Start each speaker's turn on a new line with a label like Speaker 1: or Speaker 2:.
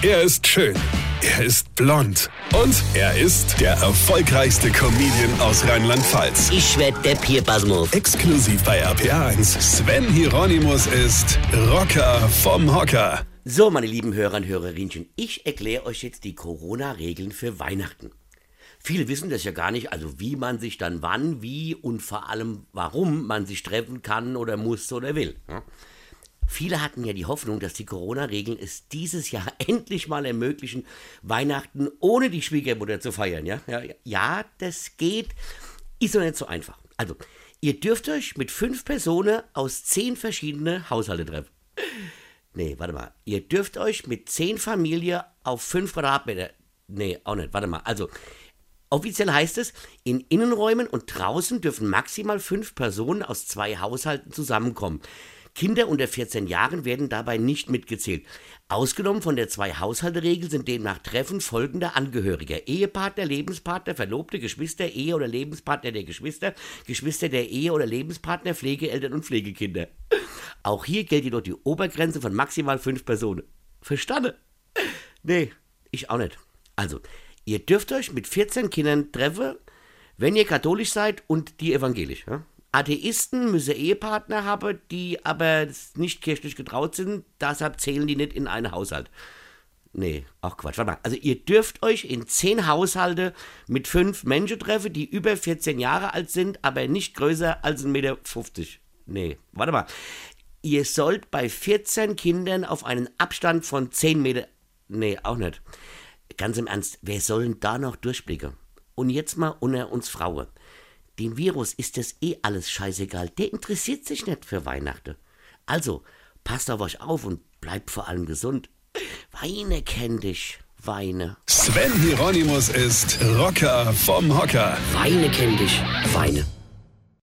Speaker 1: Er ist schön. Er ist blond. Und er ist der erfolgreichste Comedian aus Rheinland-Pfalz.
Speaker 2: Ich werd der Pierpasmus.
Speaker 1: Exklusiv bei RPA1. Sven Hieronymus ist Rocker vom Hocker.
Speaker 2: So, meine lieben Hörer und Hörerinchen, ich erkläre euch jetzt die Corona-Regeln für Weihnachten. Viele wissen das ja gar nicht, also wie man sich dann wann, wie und vor allem warum man sich treffen kann oder muss oder will. Ja? Viele hatten ja die Hoffnung, dass die Corona-Regeln es dieses Jahr endlich mal ermöglichen, Weihnachten ohne die Schwiegermutter zu feiern. Ja, ja, ja das geht. Ist doch nicht so einfach. Also, ihr dürft euch mit fünf Personen aus zehn verschiedene Haushalte treffen. Nee, warte mal. Ihr dürft euch mit zehn Familien auf fünf Quadratmeter. Nee, auch nicht. Warte mal. Also, offiziell heißt es, in Innenräumen und draußen dürfen maximal fünf Personen aus zwei Haushalten zusammenkommen. Kinder unter 14 Jahren werden dabei nicht mitgezählt. Ausgenommen von der Zwei-Haushalte-Regel sind demnach Treffen folgender Angehöriger. Ehepartner, Lebenspartner, Verlobte, Geschwister, Ehe- oder Lebenspartner der Geschwister, Geschwister der Ehe- oder Lebenspartner, Pflegeeltern und Pflegekinder. Auch hier gilt jedoch die Obergrenze von maximal fünf Personen. Verstanden? Nee, ich auch nicht. Also, ihr dürft euch mit 14 Kindern treffen, wenn ihr katholisch seid und die evangelisch. Ja? Atheisten müssen Ehepartner haben, die aber nicht kirchlich getraut sind, deshalb zählen die nicht in einen Haushalt. Nee, ach Quatsch, warte mal. Also ihr dürft euch in zehn Haushalte mit fünf Menschen treffen, die über 14 Jahre alt sind, aber nicht größer als 1,50 Meter. Nee, warte mal. Ihr sollt bei 14 Kindern auf einen Abstand von 10 Meter. Nee, auch nicht. Ganz im Ernst, wer soll denn da noch durchblicken? Und jetzt mal unter uns Frauen. Dem Virus ist das eh alles scheißegal. Der interessiert sich nicht für Weihnachten. Also, passt auf euch auf und bleibt vor allem gesund. Weine kenn dich. Weine.
Speaker 1: Sven Hieronymus ist Rocker vom Hocker.
Speaker 2: Weine kenn dich. Weine.